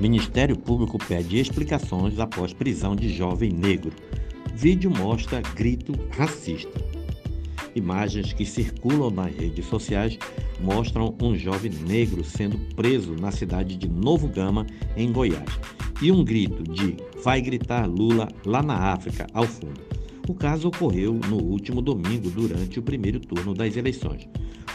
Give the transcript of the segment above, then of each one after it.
Ministério Público pede explicações após prisão de jovem negro. Vídeo mostra grito racista. Imagens que circulam nas redes sociais mostram um jovem negro sendo preso na cidade de Novo Gama, em Goiás, e um grito de Vai gritar Lula lá na África, ao fundo. O caso ocorreu no último domingo, durante o primeiro turno das eleições.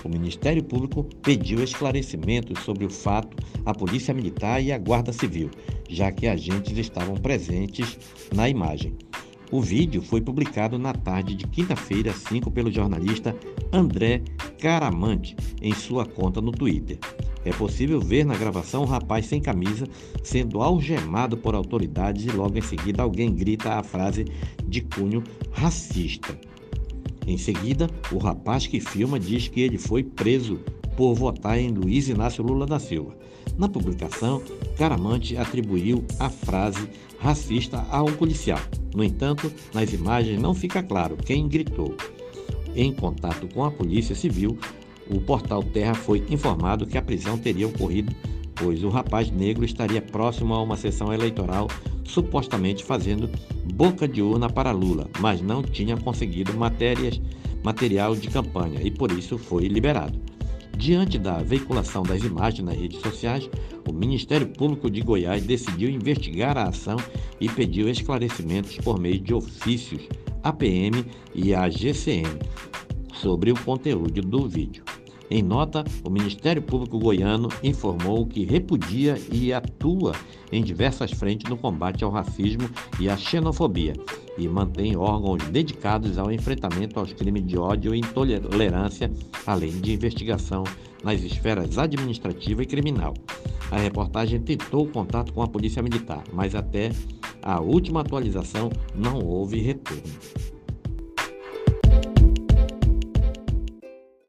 O Ministério Público pediu esclarecimentos sobre o fato à Polícia Militar e à Guarda Civil, já que agentes estavam presentes na imagem. O vídeo foi publicado na tarde de quinta-feira, 5, pelo jornalista André Caramante em sua conta no Twitter. É possível ver na gravação um rapaz sem camisa sendo algemado por autoridades e logo em seguida alguém grita a frase de cunho racista. Em seguida, o rapaz que filma diz que ele foi preso por votar em Luiz Inácio Lula da Silva. Na publicação, Caramante atribuiu a frase racista a um policial. No entanto, nas imagens não fica claro quem gritou. Em contato com a Polícia Civil, o portal Terra foi informado que a prisão teria ocorrido pois o rapaz negro estaria próximo a uma sessão eleitoral supostamente fazendo boca de urna para Lula, mas não tinha conseguido matérias, material de campanha e por isso foi liberado. Diante da veiculação das imagens nas redes sociais, o Ministério Público de Goiás decidiu investigar a ação e pediu esclarecimentos por meio de ofícios à PM e à GCM sobre o conteúdo do vídeo. Em nota, o Ministério Público Goiano informou que repudia e atua em diversas frentes no combate ao racismo e à xenofobia e mantém órgãos dedicados ao enfrentamento aos crimes de ódio e intolerância, além de investigação nas esferas administrativa e criminal. A reportagem tentou contato com a Polícia Militar, mas até a última atualização não houve retorno.